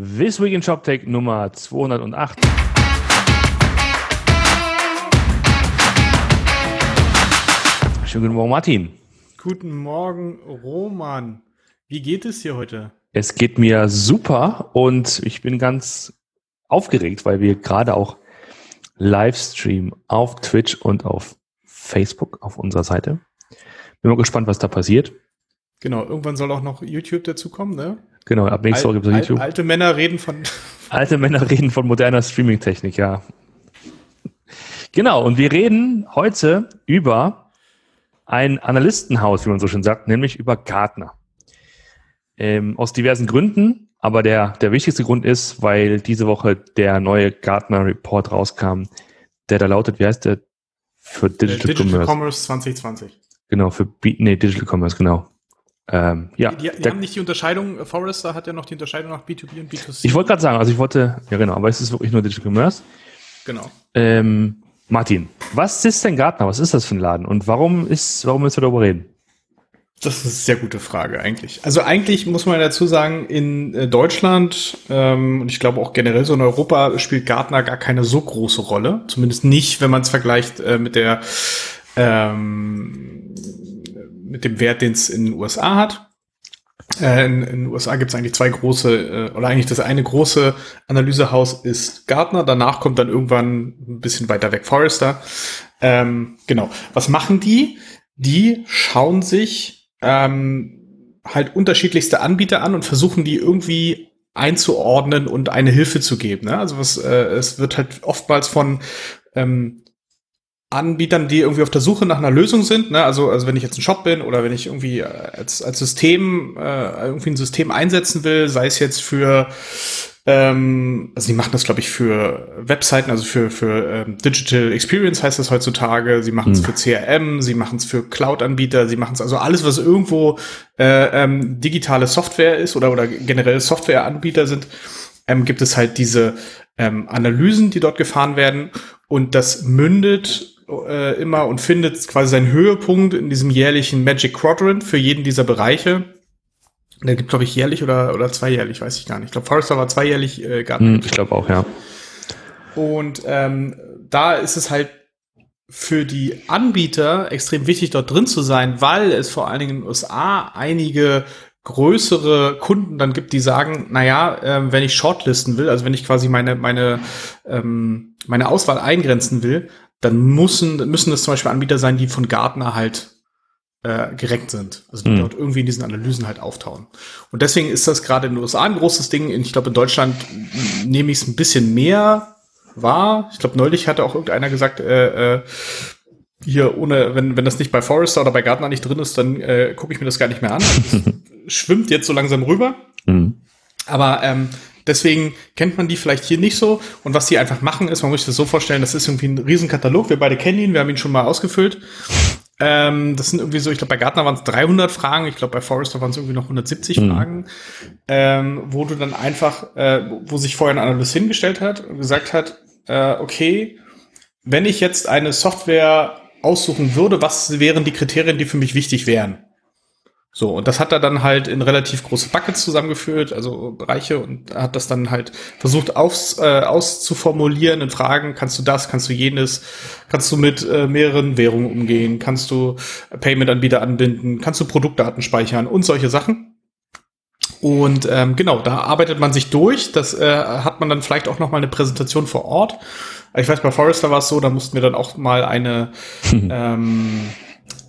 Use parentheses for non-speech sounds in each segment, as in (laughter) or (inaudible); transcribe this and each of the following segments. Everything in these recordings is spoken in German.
This Week in ShopTech Nummer 208. Schönen guten Morgen, Martin. Guten Morgen, Roman. Wie geht es dir heute? Es geht mir super und ich bin ganz aufgeregt, weil wir gerade auch Livestream auf Twitch und auf Facebook auf unserer Seite. Bin mal gespannt, was da passiert. Genau, irgendwann soll auch noch YouTube dazukommen, ne? Genau, ab nächste Woche gibt es YouTube. Alte Männer reden von. (laughs) Alte Männer reden von moderner Streaming-Technik, ja. Genau, und wir reden heute über ein Analystenhaus, wie man so schön sagt, nämlich über Gartner. Ähm, aus diversen Gründen, aber der, der wichtigste Grund ist, weil diese Woche der neue Gartner Report rauskam, der da lautet, wie heißt der? Für Digital, Digital Commerce. Commerce 2020. Genau, für nee, Digital Commerce, genau. Ähm, ja, die, die, die haben nicht die Unterscheidung, Forrester hat ja noch die Unterscheidung nach B2B und B2C. Ich wollte gerade sagen, also ich wollte, ja genau, aber es ist wirklich nur Digital Commerce. Genau. Ähm, Martin, was ist denn Gartner? Was ist das für ein Laden? Und warum ist, warum müssen wir darüber reden? Das ist eine sehr gute Frage eigentlich. Also eigentlich muss man dazu sagen, in äh, Deutschland ähm, und ich glaube auch generell so in Europa spielt Gartner gar keine so große Rolle. Zumindest nicht, wenn man es vergleicht äh, mit der ähm, mit dem Wert, den es in den USA hat. Äh, in, in, den USA gibt es eigentlich zwei große, äh, oder eigentlich das eine große Analysehaus ist Gartner, danach kommt dann irgendwann ein bisschen weiter weg Forrester. Ähm, genau. Was machen die? Die schauen sich ähm, halt unterschiedlichste Anbieter an und versuchen die irgendwie einzuordnen und eine Hilfe zu geben. Ne? Also was, äh, es wird halt oftmals von ähm, Anbietern, die irgendwie auf der Suche nach einer Lösung sind. Ne? Also, also wenn ich jetzt ein Shop bin oder wenn ich irgendwie äh, als, als System äh, irgendwie ein System einsetzen will, sei es jetzt für ähm, also die machen das, glaube ich, für Webseiten, also für, für ähm, Digital Experience heißt das heutzutage, sie machen es mhm. für CRM, sie machen es für Cloud-Anbieter, sie machen es also alles, was irgendwo äh, ähm, digitale Software ist oder, oder generell Software-Anbieter sind, ähm, gibt es halt diese ähm, Analysen, die dort gefahren werden und das mündet äh, immer und findet quasi seinen Höhepunkt in diesem jährlichen Magic Quadrant für jeden dieser Bereiche. Der gibt, glaube ich, jährlich oder, oder zweijährlich, weiß ich gar nicht. Ich glaube, Forrester war zweijährlich äh, Garten. Hm, ich glaube auch, ja. Und ähm, da ist es halt für die Anbieter extrem wichtig, dort drin zu sein, weil es vor allen Dingen in den USA einige größere Kunden dann gibt, die sagen, naja, äh, wenn ich shortlisten will, also wenn ich quasi meine, meine, ähm, meine Auswahl eingrenzen will, dann müssen, müssen das zum Beispiel Anbieter sein, die von Gartner halt äh, gereckt sind. Also die mhm. dort irgendwie in diesen Analysen halt auftauchen. Und deswegen ist das gerade in den USA ein großes Ding. Ich glaube, in Deutschland nehme ich es ein bisschen mehr wahr. Ich glaube, neulich hatte auch irgendeiner gesagt, äh, äh, hier ohne, wenn, wenn das nicht bei Forrester oder bei Gartner nicht drin ist, dann äh, gucke ich mir das gar nicht mehr an. (laughs) schwimmt jetzt so langsam rüber. Mhm. Aber ähm, Deswegen kennt man die vielleicht hier nicht so. Und was die einfach machen, ist, man muss sich das so vorstellen, das ist irgendwie ein Riesenkatalog. Wir beide kennen ihn, wir haben ihn schon mal ausgefüllt. Ähm, das sind irgendwie so, ich glaube, bei Gartner waren es 300 Fragen, ich glaube, bei Forrester waren es irgendwie noch 170 mhm. Fragen, ähm, wo du dann einfach, äh, wo sich vorher ein Analyst hingestellt hat und gesagt hat, äh, okay, wenn ich jetzt eine Software aussuchen würde, was wären die Kriterien, die für mich wichtig wären? So, und das hat er dann halt in relativ große Buckets zusammengeführt, also Bereiche, und hat das dann halt versucht aufs, äh, auszuformulieren in Fragen, kannst du das, kannst du jenes, kannst du mit äh, mehreren Währungen umgehen, kannst du Payment-Anbieter anbinden, kannst du Produktdaten speichern und solche Sachen. Und ähm, genau, da arbeitet man sich durch. Das äh, hat man dann vielleicht auch noch mal eine Präsentation vor Ort. Ich weiß, bei Forrester war es so, da mussten wir dann auch mal eine (laughs) ähm,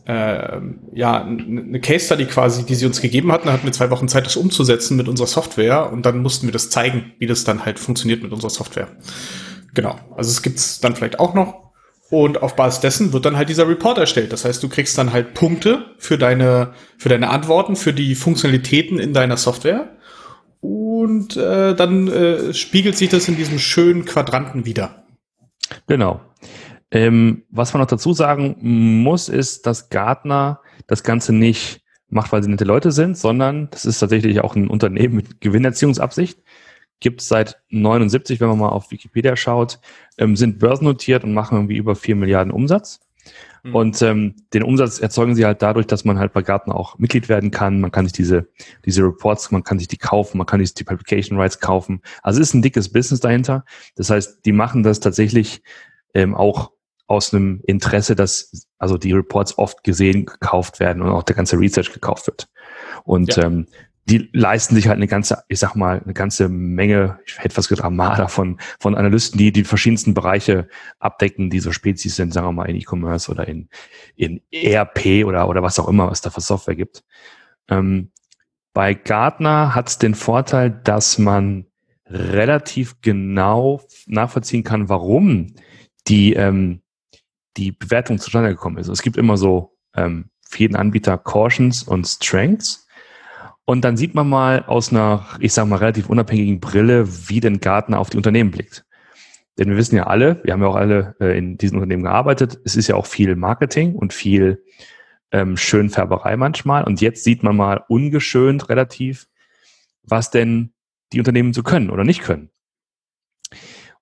äh, ja, eine Case Study quasi, die sie uns gegeben hatten. Da hatten wir zwei Wochen Zeit, das umzusetzen mit unserer Software und dann mussten wir das zeigen, wie das dann halt funktioniert mit unserer Software. Genau. Also es gibt's dann vielleicht auch noch. Und auf Basis dessen wird dann halt dieser Report erstellt. Das heißt, du kriegst dann halt Punkte für deine, für deine Antworten, für die Funktionalitäten in deiner Software. Und äh, dann äh, spiegelt sich das in diesem schönen Quadranten wieder. Genau. Ähm, was man noch dazu sagen muss, ist, dass Gartner das Ganze nicht macht, weil sie nette Leute sind, sondern das ist tatsächlich auch ein Unternehmen mit Gewinnerziehungsabsicht. Gibt es seit 79, wenn man mal auf Wikipedia schaut, ähm, sind börsennotiert und machen irgendwie über 4 Milliarden Umsatz. Mhm. Und ähm, den Umsatz erzeugen sie halt dadurch, dass man halt bei Gartner auch Mitglied werden kann. Man kann sich diese, diese Reports, man kann sich die kaufen, man kann sich die Publication Rights kaufen. Also es ist ein dickes Business dahinter. Das heißt, die machen das tatsächlich ähm, auch aus einem Interesse, dass also die Reports oft gesehen gekauft werden und auch der ganze Research gekauft wird. Und ja. ähm, die leisten sich halt eine ganze, ich sag mal, eine ganze Menge, ich hätte fast gesagt, Armada von, von Analysten, die die verschiedensten Bereiche abdecken, die so Spezies sind, sagen wir mal, in E-Commerce oder in, in ERP oder, oder was auch immer, was da für Software gibt. Ähm, bei Gartner hat es den Vorteil, dass man relativ genau nachvollziehen kann, warum die, ähm, die Bewertung zustande gekommen ist. Es gibt immer so ähm, für jeden Anbieter Cautions und Strengths. Und dann sieht man mal aus einer, ich sage mal, relativ unabhängigen Brille, wie denn Gartner auf die Unternehmen blickt. Denn wir wissen ja alle, wir haben ja auch alle äh, in diesen Unternehmen gearbeitet, es ist ja auch viel Marketing und viel ähm, Schönfärberei manchmal. Und jetzt sieht man mal ungeschönt relativ, was denn die Unternehmen so können oder nicht können.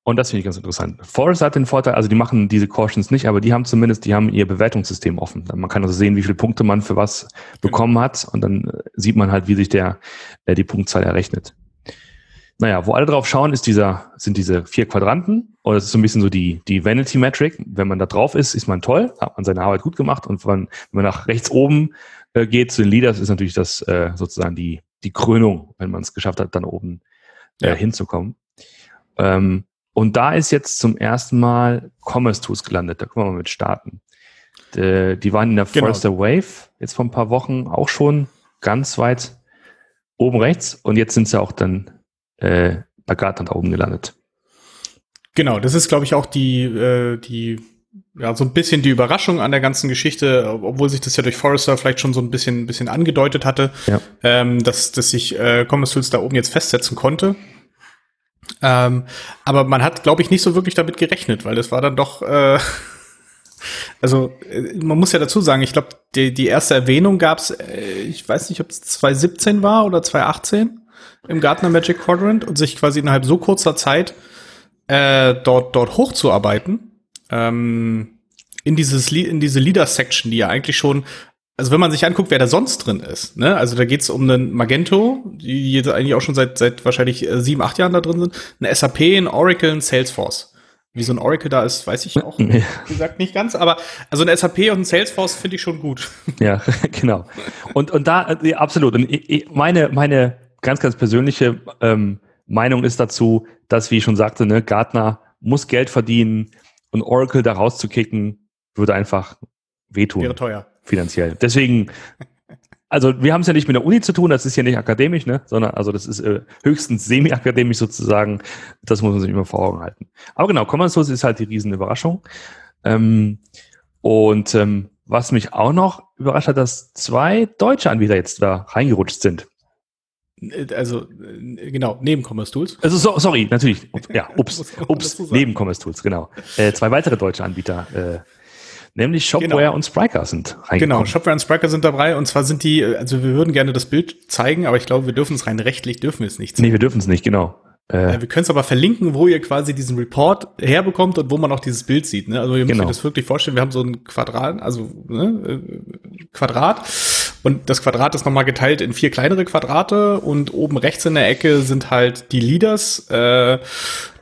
Und das finde ich ganz interessant. Forest hat den Vorteil, also die machen diese Cautions nicht, aber die haben zumindest, die haben ihr Bewertungssystem offen. Man kann also sehen, wie viele Punkte man für was bekommen hat und dann äh, sieht man halt, wie sich der, äh, die Punktzahl errechnet. Naja, wo alle drauf schauen, ist dieser, sind diese vier Quadranten. Oder das ist so ein bisschen so die, die Vanity Metric. Wenn man da drauf ist, ist man toll, hat man seine Arbeit gut gemacht. Und wenn, wenn man nach rechts oben äh, geht zu den Leaders, ist natürlich das äh, sozusagen die, die Krönung, wenn man es geschafft hat, dann oben äh, ja. hinzukommen. Ähm, und da ist jetzt zum ersten Mal Commerce Tools gelandet. Da können wir mal mit starten. Die, die waren in der genau. Forrester Wave jetzt vor ein paar Wochen auch schon ganz weit oben rechts und jetzt sind sie auch dann äh, bei Gartner da oben gelandet. Genau, das ist, glaube ich, auch die, äh, die, ja, so ein bisschen die Überraschung an der ganzen Geschichte, obwohl sich das ja durch Forrester vielleicht schon so ein bisschen, ein bisschen angedeutet hatte, ja. ähm, dass, dass sich äh, Commerce Tools da oben jetzt festsetzen konnte. Ähm, aber man hat, glaube ich, nicht so wirklich damit gerechnet, weil das war dann doch, äh, (laughs) also äh, man muss ja dazu sagen, ich glaube, die, die erste Erwähnung gab es, äh, ich weiß nicht, ob es 2017 war oder 2018 im Gartner Magic Quadrant und sich quasi innerhalb so kurzer Zeit äh, dort, dort hochzuarbeiten. Ähm, in dieses in diese Leader Section, die ja eigentlich schon also wenn man sich anguckt, wer da sonst drin ist, ne, also da geht's um einen Magento, die jetzt eigentlich auch schon seit seit wahrscheinlich äh, sieben, acht Jahren da drin sind, ein SAP, ein Oracle, ein Salesforce. Wie so ein Oracle da ist, weiß ich (laughs) auch, wie gesagt, nicht ganz, aber also ein SAP und ein Salesforce finde ich schon gut. (laughs) Ja, (laughs) genau. Und, und da, äh, absolut. Und ich, meine, meine ganz, ganz persönliche ähm, Meinung ist dazu, dass, wie ich schon sagte, ne, Gartner muss Geld verdienen und Oracle da rauszukicken, würde einfach wehtun. Wäre teuer finanziell. Deswegen, also wir haben es ja nicht mit der Uni zu tun, das ist ja nicht akademisch, ne, sondern also das ist äh, höchstens semi-akademisch sozusagen. Das muss man sich immer vor Augen halten. Aber genau, Common Source ist halt die riesen Überraschung. Ähm, und ähm, was mich auch noch überrascht hat, dass zwei deutsche Anbieter jetzt da reingerutscht sind. Also genau, neben Commerce Tools. Also so, sorry, natürlich. (laughs) Ja, ups, ups, neben Commerce Tools, genau. Äh, zwei weitere deutsche Anbieter äh, Nämlich Shopware genau. und Spriker sind reingekommen. Genau, Shopware und Spriker sind dabei. Und zwar sind die, also wir würden gerne das Bild zeigen, aber ich glaube, wir dürfen es rein rechtlich, dürfen wir es nicht zeigen. Nee, wir dürfen es nicht, genau. Äh, wir können es aber verlinken, wo ihr quasi diesen Report herbekommt und wo man auch dieses Bild sieht. Ne? Also ihr müsst genau. euch das wirklich vorstellen, wir haben so ein Quadrat, also ne, äh, Quadrat und das Quadrat ist nochmal geteilt in vier kleinere Quadrate und oben rechts in der Ecke sind halt die Leaders. Äh,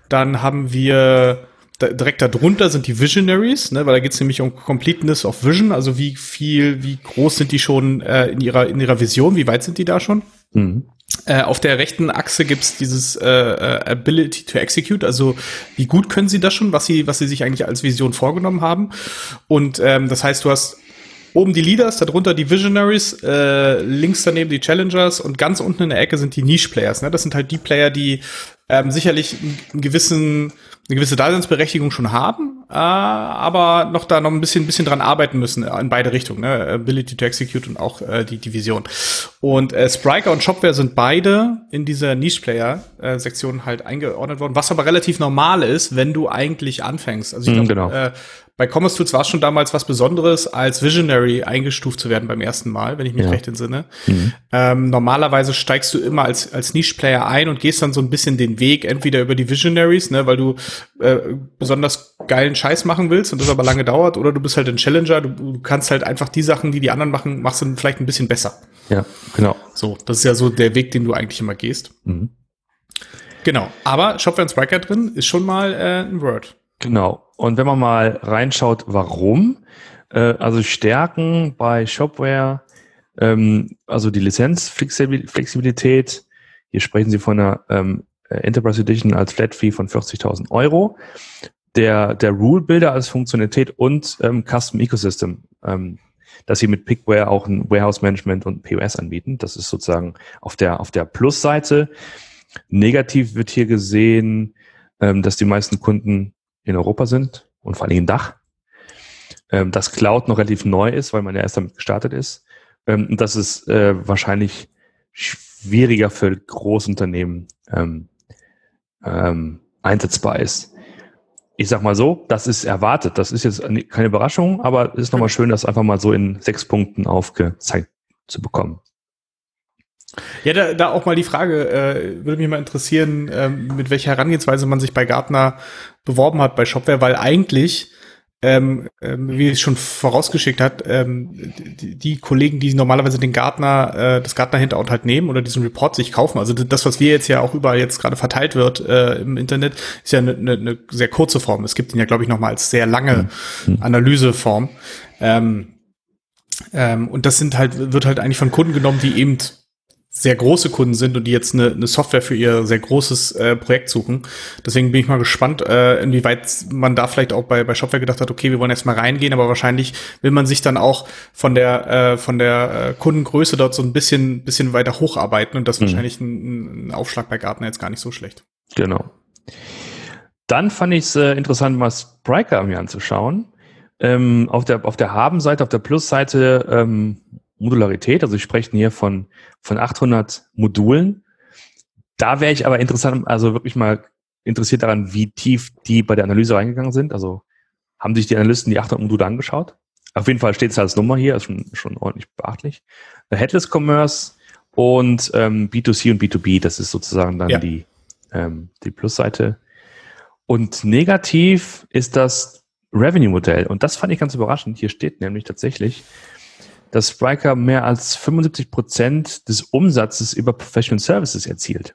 dann haben wir da, direkt darunter sind die Visionaries, ne, weil da geht es nämlich um Completeness of Vision, also wie viel, wie groß sind die schon äh, in ihrer in ihrer Vision, wie weit sind die da schon? Mhm. Äh, auf der rechten Achse gibt's dieses äh, äh, Ability to Execute, also wie gut können sie das schon, was sie was sie sich eigentlich als Vision vorgenommen haben. Und ähm, das heißt, du hast oben die Leaders, darunter die Visionaries, äh, links daneben die Challengers und ganz unten in der Ecke sind die Niche Players. Ne? Das sind halt die Player, die ähm, sicherlich einen gewissen eine gewisse Daseinsberechtigung schon haben, äh, aber noch da noch ein bisschen, ein bisschen dran arbeiten müssen äh, in beide Richtungen, ne? Ability to Execute und auch äh, die Division. Und äh, Spriker und Shopware sind beide in dieser Niche-Player-Sektion halt eingeordnet worden, was aber relativ normal ist, wenn du eigentlich anfängst. Also ich mhm, glaube, genau. äh, bei Commerce Tools war es schon damals was Besonderes, als Visionary eingestuft zu werden beim ersten Mal, wenn ich mich ja. recht entsinne. Mhm. Ähm, normalerweise steigst du immer als, als Niche-Player ein und gehst dann so ein bisschen den Weg, entweder über die Visionaries, ne, weil du äh, besonders geilen Scheiß machen willst und das aber lange dauert, oder du bist halt ein Challenger, du, du kannst halt einfach die Sachen, die die anderen machen, machst du vielleicht ein bisschen besser. Ja, genau. So, das ist ja so der Weg, den du eigentlich immer gehst. Mhm. Genau, aber Shopware und Spriker drin ist schon mal äh, ein Word. Genau. Und wenn man mal reinschaut, warum, äh, also Stärken bei Shopware, ähm, also die Lizenzflexibilität, hier sprechen Sie von einer ähm, Enterprise Edition als Flat Fee von 40.000 Euro, der, der Rule Builder als Funktionalität und ähm, Custom Ecosystem, ähm, dass sie mit Pickware auch ein Warehouse Management und POS anbieten. Das ist sozusagen auf der, auf der Plusseite. Negativ wird hier gesehen, ähm, dass die meisten Kunden in Europa sind und vor allem in Dach. Ähm, dass Cloud noch relativ neu ist, weil man ja erst damit gestartet ist. Ähm, dass es äh, wahrscheinlich schwieriger für Großunternehmen ähm, ähm, einsetzbar ist. Ich sag mal so, das ist erwartet. Das ist jetzt keine Überraschung, aber es ist nochmal schön, das einfach mal so in sechs Punkten aufgezeigt zu bekommen. Ja, da, da auch mal die Frage, äh, würde mich mal interessieren, ähm, mit welcher Herangehensweise man sich bei Gartner beworben hat bei Shopware, weil eigentlich, ähm, ähm, wie es schon vorausgeschickt hat, ähm, die, die, Kollegen, die normalerweise den Gartner, äh, das Gartner Hintergrund halt nehmen oder diesen Report sich kaufen, also das, was wir jetzt ja auch überall jetzt gerade verteilt wird äh, im Internet, ist ja eine ne, ne sehr kurze Form. Es gibt ihn ja, glaube ich, noch mal als sehr lange mhm. Analyseform. Ähm, ähm, und das sind halt, wird halt eigentlich von Kunden genommen, die eben sehr große Kunden sind und die jetzt eine, eine Software für ihr sehr großes äh, Projekt suchen. Deswegen bin ich mal gespannt, äh, inwieweit man da vielleicht auch bei, bei Shopware gedacht hat, okay, wir wollen jetzt mal reingehen, aber wahrscheinlich will man sich dann auch von der äh, von der äh, Kundengröße dort so ein bisschen bisschen weiter hocharbeiten und das mhm. wahrscheinlich ein, ein Aufschlag bei Gartner jetzt gar nicht so schlecht. Genau. Dann fand ich es äh, interessant, mal Spriker mir anzuschauen. Ähm, auf der auf der Haben-Seite, auf der Plus-Seite ähm, Modularität, also ich spreche hier von, von 800 Modulen. Da wäre ich aber interessant, also wirklich mal interessiert daran, wie tief die bei der Analyse reingegangen sind. Also haben sich die Analysten die 800 Module angeschaut? Auf jeden Fall steht es als Nummer hier, ist schon, schon ordentlich beachtlich. Headless Commerce und ähm, B2C und B2B, das ist sozusagen dann ja. die, ähm, die Plusseite. Und negativ ist das Revenue-Modell. Und das fand ich ganz überraschend. Hier steht nämlich tatsächlich, dass Spriker mehr als 75 Prozent des Umsatzes über Professional Services erzielt.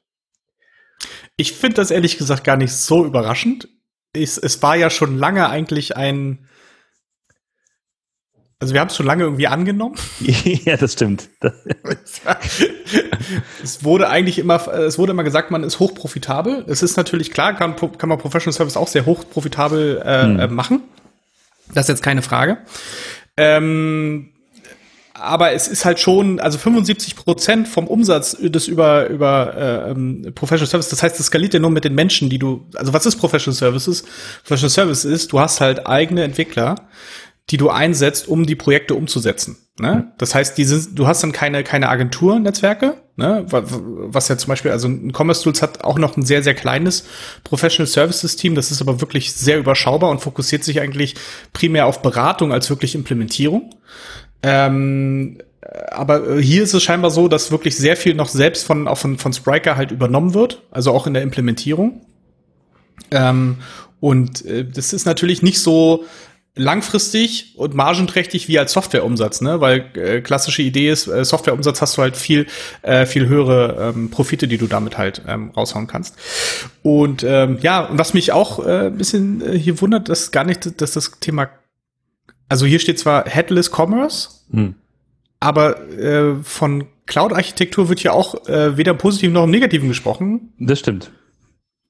Ich finde das ehrlich gesagt gar nicht so überraschend. Es, es war ja schon lange eigentlich ein, also wir haben es schon lange irgendwie angenommen. (laughs) ja, das stimmt. (laughs) es wurde eigentlich immer, es wurde immer gesagt, man ist hochprofitabel. Es ist natürlich klar, kann, kann man Professional Service auch sehr hochprofitabel äh, hm. Äh, machen. Das ist jetzt keine Frage. Ähm, aber es ist halt schon, also 75 Prozent vom Umsatz des über über äh, ähm, Professional Service. Das heißt, das skaliert ja nur mit den Menschen, die du. Also was ist Professional Services? Professional Service ist, du hast halt eigene Entwickler, die du einsetzt, um die Projekte umzusetzen. Ne? Das heißt, die sind, du hast dann keine keine Agenturnetzwerke, ne? was ja zum Beispiel, also ein Commerce Tools hat auch noch ein sehr sehr kleines Professional Services Team. Das ist aber wirklich sehr überschaubar und fokussiert sich eigentlich primär auf Beratung als wirklich Implementierung. Ähm, aber hier ist es scheinbar so, dass wirklich sehr viel noch selbst von, auch von, von Spriker halt übernommen wird, also auch in der Implementierung. Ähm, und äh, das ist natürlich nicht so langfristig und margenträchtig wie als Softwareumsatz, ne? Weil äh, klassische Idee ist, äh, Softwareumsatz hast du halt viel äh, viel höhere ähm, Profite, die du damit halt ähm, raushauen kannst. Und ähm, ja, und was mich auch äh, ein bisschen äh, hier wundert, dass gar nicht, dass das Thema also hier steht zwar Headless Commerce, hm. aber äh, von Cloud-Architektur wird ja auch äh, weder positiv noch im Negativen gesprochen. Das stimmt.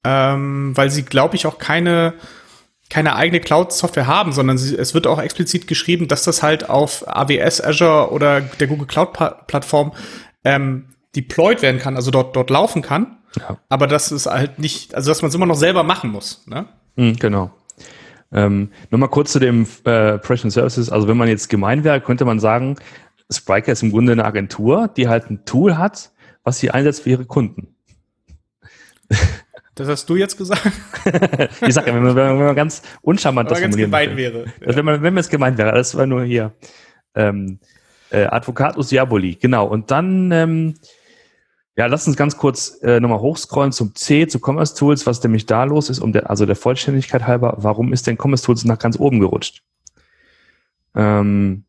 Ähm, weil sie, glaube ich, auch keine keine eigene Cloud-Software haben, sondern sie, es wird auch explizit geschrieben, dass das halt auf AWS, Azure oder der Google Cloud-Plattform ähm, deployed werden kann, also dort dort laufen kann. Ja. Aber das ist halt nicht, also dass man es immer noch selber machen muss. Ne? Mhm, genau. Ähm, Nochmal kurz zu dem äh, Professional Services. Also wenn man jetzt gemein wäre, könnte man sagen, Spriker ist im Grunde eine Agentur, die halt ein Tool hat, was sie einsetzt für ihre Kunden. Das hast du jetzt gesagt? (laughs) ich sag ja, wenn man, wenn man ganz uncharmant das ganz gemein wäre. Ja. Wenn man, wenn man es gemeint wäre, das war nur hier. Ähm, äh, Advocatus Diaboli, genau. Und dann, ähm, ja, lass uns ganz kurz äh, nochmal hochscrollen zum C, zu Commerce Tools, was nämlich da los ist, um der, also der Vollständigkeit halber, warum ist denn Commerce Tools nach ganz oben gerutscht? Ähm,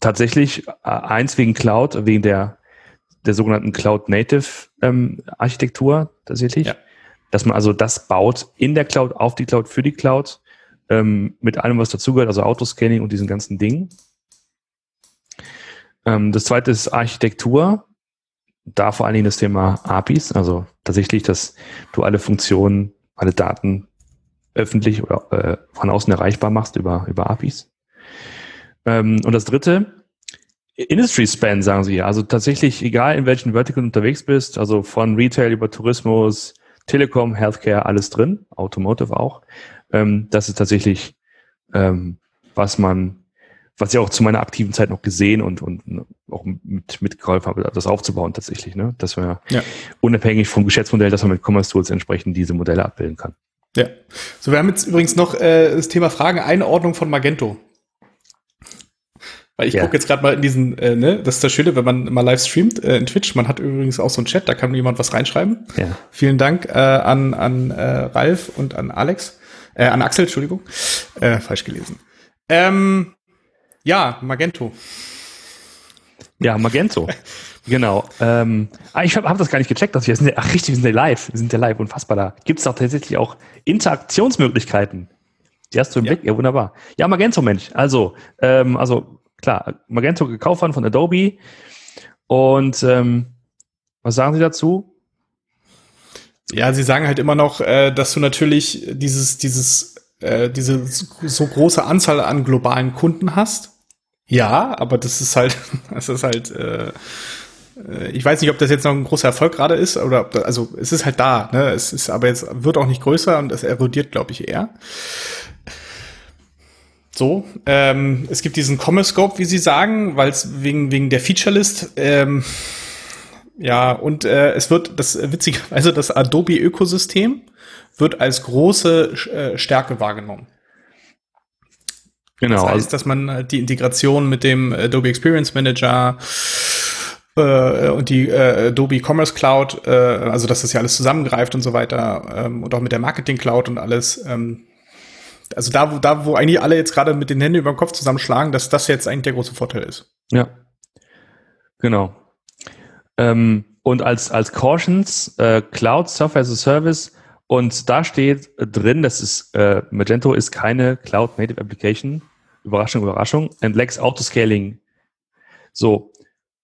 tatsächlich äh, eins wegen Cloud, wegen der, der sogenannten Cloud Native ähm, Architektur tatsächlich. Ja. Dass man also das baut in der Cloud, auf die Cloud, für die Cloud, ähm, mit allem, was dazugehört, also Autoscanning und diesen ganzen Dingen. Ähm, das zweite ist Architektur. Da vor allen Dingen das Thema APIs, also tatsächlich, dass du alle Funktionen, alle Daten öffentlich oder äh, von außen erreichbar machst über, über APIs. Ähm, und das dritte, Industry Span, sagen sie ja. Also tatsächlich, egal in welchen Vertical unterwegs bist, also von Retail über Tourismus, Telekom, Healthcare, alles drin, Automotive auch. Ähm, das ist tatsächlich, ähm, was man was ich auch zu meiner aktiven Zeit noch gesehen und, und auch mit, mitgeholfen habe, das aufzubauen tatsächlich, ne? Dass wir ja. unabhängig vom Geschäftsmodell, dass man mit Commerce Tools entsprechend diese Modelle abbilden kann. Ja. So, wir haben jetzt übrigens noch äh, das Thema Fragen, Einordnung von Magento. Weil ich ja. gucke jetzt gerade mal in diesen, äh, ne, das ist das Schöne, wenn man mal live streamt äh, in Twitch, man hat übrigens auch so einen Chat, da kann jemand was reinschreiben. Ja. Vielen Dank äh, an, an äh, Ralf und an Alex, äh, an Axel, Entschuldigung, äh, falsch gelesen. Ähm, ja, Magento. Ja, Magento. (laughs) genau. Ähm, ah, ich habe hab das gar nicht gecheckt, dass wir sind ja, ach richtig, wir sind ja live. Wir sind ja live, unfassbar da. Gibt es auch tatsächlich auch Interaktionsmöglichkeiten? Die hast du im ja. Blick? Ja, wunderbar. Ja, Magento, Mensch. Also, ähm, also klar, Magento gekauft worden von Adobe. Und ähm, was sagen Sie dazu? Ja, sie sagen halt immer noch, äh, dass du natürlich dieses, dieses, äh, diese so große Anzahl an globalen Kunden hast ja, aber das ist halt, (laughs) das ist halt, äh, äh, ich weiß nicht, ob das jetzt noch ein großer Erfolg gerade ist, oder also es ist halt da, ne? Es ist aber jetzt wird auch nicht größer und es erodiert, glaube ich, eher. So, ähm, es gibt diesen Commerce-Scope, wie Sie sagen, weil es wegen, wegen der Feature-List, ähm, ja, und äh, es wird, das witzigerweise, das Adobe-Ökosystem wird als große äh, Stärke wahrgenommen. Genau. Das heißt, also dass man halt die Integration mit dem Adobe Experience Manager äh, und die äh, Adobe Commerce Cloud, äh, also dass das ja alles zusammengreift und so weiter ähm, und auch mit der Marketing Cloud und alles. Ähm, also da, wo, da, wo eigentlich alle jetzt gerade mit den Händen über den Kopf zusammenschlagen, dass das jetzt eigentlich der große Vorteil ist. Ja, genau. Ähm, und als, als Cautions, äh, Cloud Software as a Service und da steht drin, dass es äh, Magento ist keine Cloud Native Application. Überraschung, Überraschung. And lacks Autoscaling. So.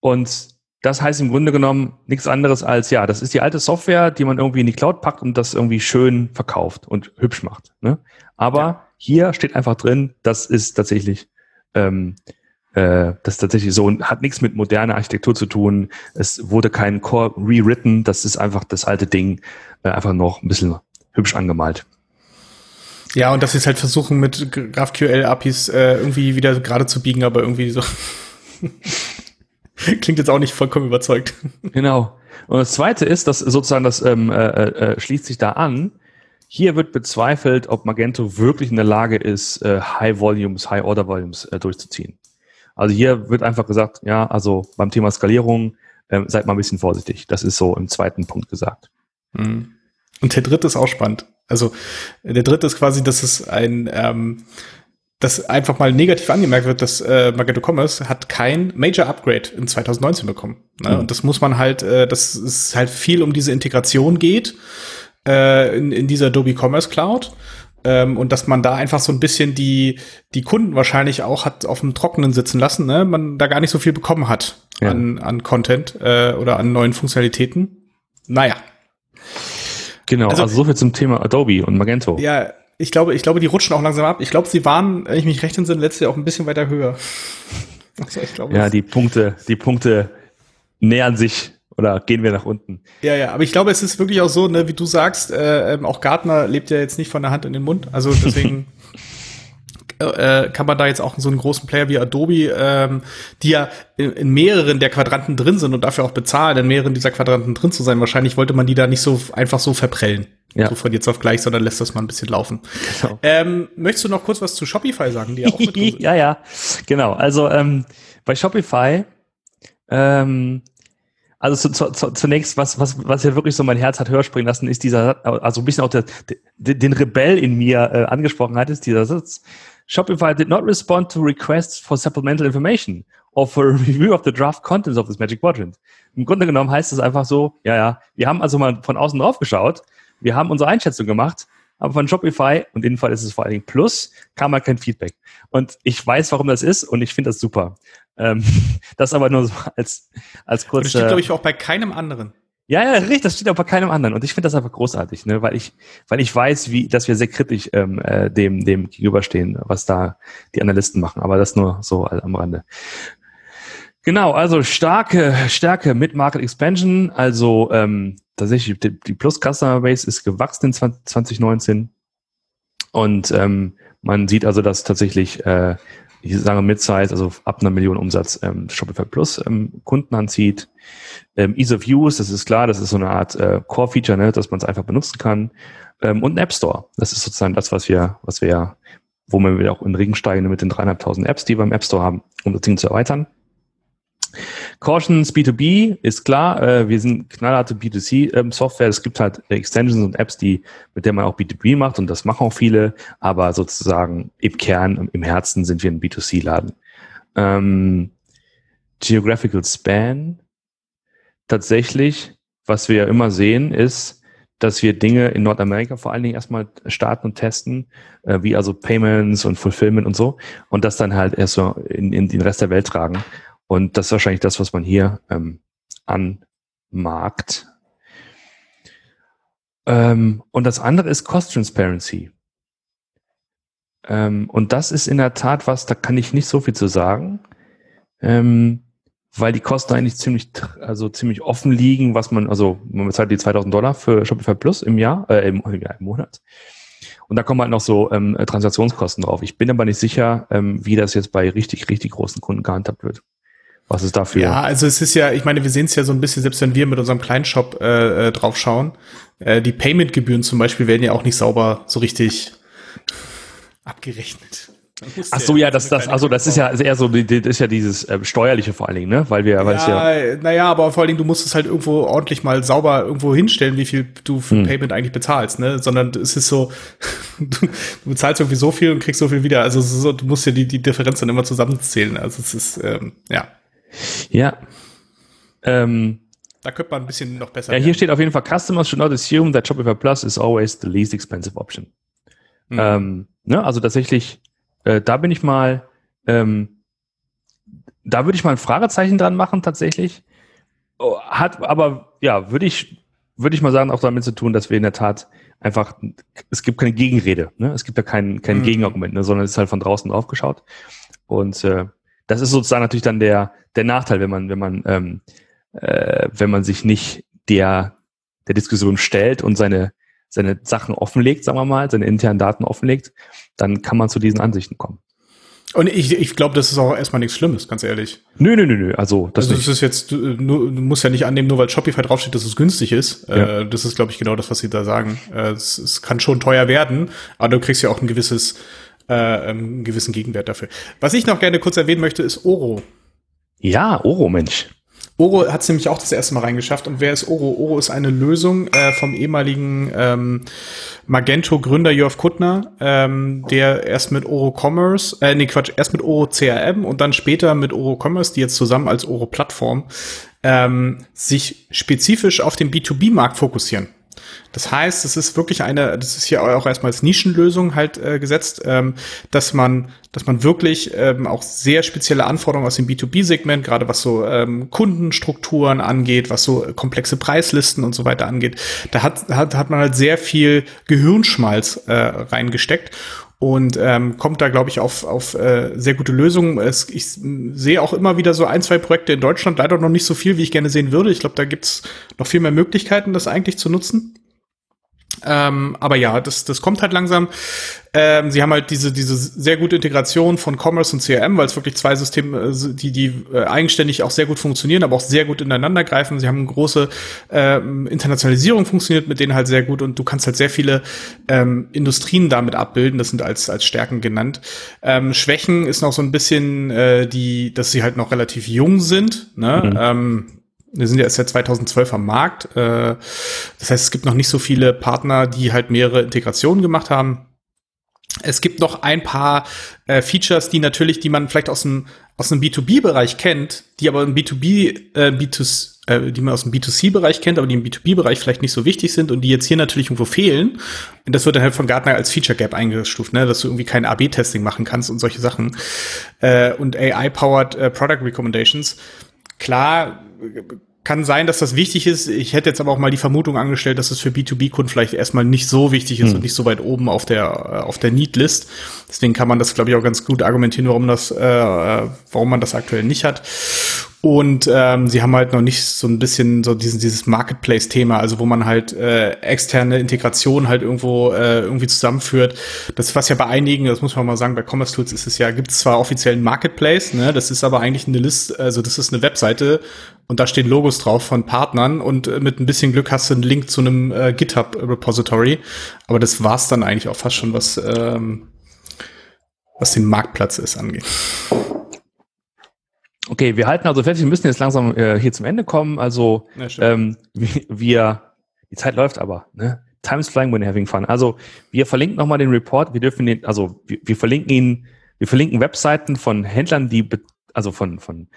Und das heißt im Grunde genommen nichts anderes als, ja, das ist die alte Software, die man irgendwie in die Cloud packt und das irgendwie schön verkauft und hübsch macht. Ne? Aber ja. hier steht einfach drin, das ist tatsächlich, ähm, äh, das ist tatsächlich so und hat nichts mit moderner Architektur zu tun. Es wurde kein Core rewritten, das ist einfach das alte Ding äh, einfach noch ein bisschen hübsch angemalt. Ja, und dass sie es halt versuchen, mit GraphQL-APIs äh, irgendwie wieder gerade zu biegen, aber irgendwie so. (laughs) Klingt jetzt auch nicht vollkommen überzeugt. Genau. Und das zweite ist, dass sozusagen das ähm, äh, äh, schließt sich da an. Hier wird bezweifelt, ob Magento wirklich in der Lage ist, äh, High Volumes, High Order Volumes äh, durchzuziehen. Also hier wird einfach gesagt, ja, also beim Thema Skalierung äh, seid mal ein bisschen vorsichtig. Das ist so im zweiten Punkt gesagt. Mhm. Und der dritte ist auch spannend. Also der dritte ist quasi, dass es ein, ähm, dass einfach mal negativ angemerkt wird, dass äh, Magento Commerce hat kein Major Upgrade in 2019 bekommen. Ne? Mhm. Und das muss man halt, äh, dass es halt viel um diese Integration geht äh, in, in dieser Adobe Commerce Cloud. Ähm, und dass man da einfach so ein bisschen die, die Kunden wahrscheinlich auch hat auf dem Trockenen sitzen lassen, ne? man da gar nicht so viel bekommen hat ja. an, an Content äh, oder an neuen Funktionalitäten. Naja, Genau, also, also so viel zum Thema Adobe und Magento. Ja, ich glaube, ich glaube, die rutschen auch langsam ab. Ich glaube, sie waren, wenn ich mich recht entsinne, letztes Jahr auch ein bisschen weiter höher. (laughs) Also ich glaube, ja, die Punkte, die Punkte nähern sich oder gehen wir nach unten. Ja, ja, aber ich glaube, es ist wirklich auch so, ne, wie du sagst, äh, ähm, auch Gartner lebt ja jetzt nicht von der Hand in den Mund. Also deswegen (laughs) äh, kann man da jetzt auch so einen großen Player wie Adobe, ähm, die ja in, in, mehreren der Quadranten drin sind und dafür auch bezahlen, in mehreren dieser Quadranten drin zu sein. Wahrscheinlich wollte man die da nicht so einfach so verprellen. Ja. So von jetzt auf gleich, sondern lässt das mal ein bisschen laufen. Genau. Ähm, möchtest du noch kurz was zu Shopify sagen? Die ja, auch (laughs) ja, ja, genau. Also ähm, bei Shopify ähm, also zu, zu, zunächst, was, was, was ja wirklich so mein Herz hat höher springen lassen, ist dieser, also ein bisschen auch der, den Rebell in mir äh, angesprochen hat, ist dieser Satz. Shopify did not respond to requests for supplemental information or for a review of the draft contents of this Magic Quadrant. Im Grunde genommen heißt es einfach so, ja, ja, wir haben also mal von außen drauf geschaut, wir haben unsere Einschätzung gemacht, aber von Shopify, und in dem Fall ist es vor allen Dingen Plus, kam mal kein Feedback. Und ich weiß, warum das ist und ich finde das super. Ähm, (laughs) das aber nur so als, als kurz. Das steht, glaube ich, auch bei keinem anderen. Ja, ja, richtig, das steht auch bei keinem anderen. Und ich finde das einfach großartig, ne? weil ich, weil ich weiß, wie, dass wir sehr kritisch ähm, äh, dem, dem gegenüberstehen, was da die Analysten machen. Aber das nur so am Rande. Genau, also starke, Stärke mit Market Expansion. Also ähm, tatsächlich die, die Plus Customer Base ist gewachsen in 2019. Und ähm, man sieht also, dass tatsächlich äh, ich sage Mid-Size, also ab einer Million Umsatz ähm, Shopify Plus ähm, Kunden anzieht. Ähm, Ease of Use, das ist klar, das ist so eine Art äh, Core-Feature, ne, dass man es einfach benutzen kann. Ähm, und ein App Store, das ist sozusagen das, was wir, was wir ja, wo wir auch in Ring steigen mit den dreieinhalbtausend Apps, die wir im App Store haben, um das Ding zu erweitern. Cautions B2B ist klar, äh, wir sind knallharte B2C-Software. Ähm, es gibt halt Extensions und Apps, die, mit der man auch B2B macht und das machen auch viele, aber sozusagen im Kern, im Herzen sind wir ein B2C-Laden. Ähm, Geographical Span, tatsächlich, was wir ja immer sehen, ist, dass wir Dinge in Nordamerika vor allen Dingen erstmal starten und testen, äh, wie also Payments und Fulfillment und so, und das dann halt erst so in, in den Rest der Welt tragen. Und das ist wahrscheinlich das, was man hier ähm, anmarkt. Ähm, und das andere ist Cost Transparency. Ähm, und das ist in der Tat was, da kann ich nicht so viel zu sagen, ähm, weil die Kosten eigentlich ziemlich, also ziemlich offen liegen, was man, also man bezahlt die 2000 Dollar für Shopify Plus im Jahr, äh, im, ja, im Monat. Und da kommen halt noch so ähm, Transaktionskosten drauf. Ich bin aber nicht sicher, ähm, wie das jetzt bei richtig, richtig großen Kunden gehandhabt wird. Was ist dafür? Ja, also es ist ja, ich meine, wir sehen es ja so ein bisschen, selbst wenn wir mit unserem kleinen Shop äh, äh, drauf schauen, äh, die Payment-Gebühren zum Beispiel werden ja auch nicht sauber so richtig abgerechnet. Ach so, ja, das, das, also das ist ja eher so, das ist ja dieses äh, steuerliche vor allen Dingen, ne? Weil wir, weil ja, ja, naja, aber vor allen Dingen, du musst es halt irgendwo ordentlich mal sauber irgendwo hinstellen, wie viel du für hm. Payment eigentlich bezahlst, ne? Sondern es ist so, (laughs) du, du bezahlst irgendwie so viel und kriegst so viel wieder. Also so, du musst ja die, die Differenz dann immer zusammenzählen. Also es ist, ähm, ja. Ja. Ähm, da könnte man ein bisschen noch besser. Ja, hier werden. steht auf jeden Fall, Customers should not assume that Shopify Plus is always the least expensive option. Mhm. Ähm, ne, also tatsächlich, äh, da bin ich mal, ähm, da würde ich mal ein Fragezeichen dran machen, tatsächlich. Oh, hat aber, ja, würde ich, würde ich mal sagen, auch damit zu tun, dass wir in der Tat einfach, es gibt keine Gegenrede, ne? es gibt ja kein, kein mhm. Gegenargument, ne? sondern es ist halt von draußen drauf geschaut. Und äh, das ist sozusagen natürlich dann der, der Nachteil, wenn man, wenn man, ähm, äh, wenn man sich nicht der, der Diskussion stellt und seine, seine Sachen offenlegt, sagen wir mal, seine internen Daten offenlegt, dann kann man zu diesen Ansichten kommen. Und ich, ich glaube, das ist auch erstmal nichts Schlimmes, ganz ehrlich. Nö, nö, nö, nö. Also, das also, ist jetzt, du, du, musst ja nicht annehmen, nur weil Shopify draufsteht, dass es günstig ist. Ja. Äh, das ist, glaube ich, genau das, was sie da sagen. Äh, es, es kann schon teuer werden, aber du kriegst ja auch ein gewisses äh, einen gewissen Gegenwert dafür. Was ich noch gerne kurz erwähnen möchte, ist Oro. Ja, Oro, Mensch. Oro hat es nämlich auch das erste Mal reingeschafft. Und wer ist Oro? Oro ist eine Lösung äh, vom ehemaligen ähm, Magento-Gründer Jörg Kuttner, ähm, der erst mit Oro Commerce, äh, nee, Quatsch, erst mit Oro CRM und dann später mit Oro Commerce, die jetzt zusammen als Oro Plattform, ähm, sich spezifisch auf den B2B-Markt fokussieren. Das heißt, es ist wirklich eine, das ist hier auch erstmal als Nischenlösung halt äh, gesetzt, ähm, dass man, dass man wirklich ähm, auch sehr spezielle Anforderungen aus dem B2B-Segment, gerade was so ähm, Kundenstrukturen angeht, was so komplexe Preislisten und so weiter angeht, da hat, hat, hat man halt sehr viel Gehirnschmalz äh, reingesteckt und ähm, kommt da, glaube ich, auf, auf äh, sehr gute Lösungen. Es, ich sehe auch immer wieder so ein, zwei Projekte in Deutschland, leider noch nicht so viel, wie ich gerne sehen würde. Ich glaube, da gibt's noch viel mehr Möglichkeiten, das eigentlich zu nutzen. Ähm, aber ja, das, das kommt halt langsam. Ähm, sie haben halt diese, diese sehr gute Integration von Commerce und CRM, weil es wirklich zwei Systeme, äh, die, die äh, eigenständig auch sehr gut funktionieren, aber auch sehr gut ineinander greifen. Sie haben eine große ähm, Internationalisierung funktioniert mit denen halt sehr gut und du kannst halt sehr viele ähm, Industrien damit abbilden. Das sind als, als Stärken genannt. Ähm, Schwächen ist noch so ein bisschen äh, die, dass sie halt noch relativ jung sind. Ne? Mhm. Ähm, wir sind ja erst seit 2012 am Markt. Äh, das heißt, es gibt noch nicht so viele Partner, die halt mehrere Integrationen gemacht haben. Es gibt noch ein paar äh, Features, die natürlich, die man vielleicht aus dem aus dem B2B-Bereich kennt, die aber im B2B, äh, B2, äh, die man aus dem B2C-Bereich kennt, aber die im B2B-Bereich vielleicht nicht so wichtig sind und die jetzt hier natürlich irgendwo fehlen. Und das wird dann halt von Gartner als Feature Gap eingestuft, ne, dass du irgendwie kein AB-Testing machen kannst und solche Sachen. Äh, und AI-powered äh, Product Recommendations. Klar kann sein, dass das wichtig ist. Ich hätte jetzt aber auch mal die Vermutung angestellt, dass es für B2B-Kunden vielleicht erstmal nicht so wichtig ist hm. und nicht so weit oben auf der äh, auf der Need-List. Deswegen kann man das, glaube ich, auch ganz gut argumentieren, warum das, äh, warum man das aktuell nicht hat. Und ähm, sie haben halt noch nicht so ein bisschen so diesen, dieses Marketplace-Thema, also wo man halt äh, externe Integration halt irgendwo äh, irgendwie zusammenführt. Das was ja bei einigen, das muss man mal sagen, bei Commerce Tools ist es ja, gibt es zwar offiziell einen Marketplace, ne, das ist aber eigentlich eine Liste, also das ist eine Webseite und da stehen Logos drauf von Partnern und äh, mit ein bisschen Glück hast du einen Link zu einem äh, GitHub-Repository. Aber das war's dann eigentlich auch fast schon, was, ähm, was den Marktplatz ist angeht. Okay, wir halten also fest, wir müssen jetzt langsam äh, hier zum Ende kommen. Also ja, ähm, wir, die Zeit läuft aber, ne? Time's flying when you're having fun. Also wir verlinken nochmal den Report. Wir dürfen den, also wir, wir verlinken ihn, wir verlinken Webseiten von Händlern, die, also von, von,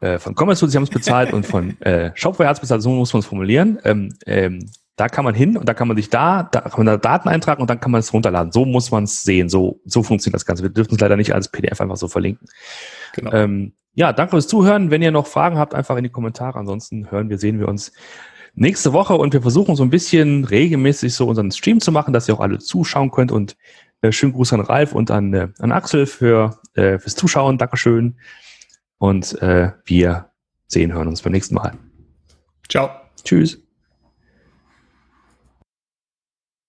äh, von Commerce Tools, die haben es bezahlt und von (laughs) äh, Shopware hat es bezahlt, so muss man es formulieren. Ähm, ähm, da kann man hin und da kann man sich da, da kann man da Daten eintragen und dann kann man es runterladen. So muss man es sehen. So, so funktioniert das Ganze. Wir dürfen es leider nicht als PDF einfach so verlinken. Genau. Ähm, ja, danke fürs Zuhören. Wenn ihr noch Fragen habt, einfach in die Kommentare. Ansonsten hören wir, sehen wir uns nächste Woche und wir versuchen so ein bisschen regelmäßig so unseren Stream zu machen, dass ihr auch alle zuschauen könnt und äh, schönen Gruß an Ralf und an, äh, an Axel für, äh, fürs Zuschauen. Dankeschön. Und äh, wir sehen, hören uns beim nächsten Mal. Ciao. Tschüss.